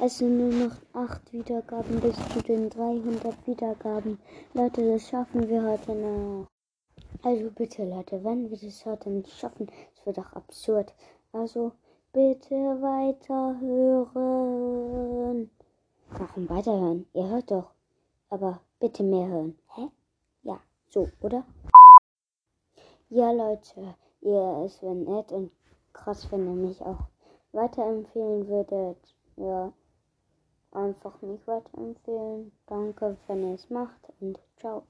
Es sind nur noch 8 Wiedergaben bis zu den 300 Wiedergaben. Leute, das schaffen wir heute noch. Also bitte, Leute, wenn wir das heute nicht schaffen, das wird doch absurd. Also bitte weiterhören. Warum weiterhören? Ihr hört doch. Aber bitte mehr hören. Hä? Ja, so, oder? Ja, Leute, ihr es wäre nett und krass, wenn ihr mich auch weiterempfehlen würdet. Ja, einfach mich weiterempfehlen. Danke, wenn ihr es macht und ciao.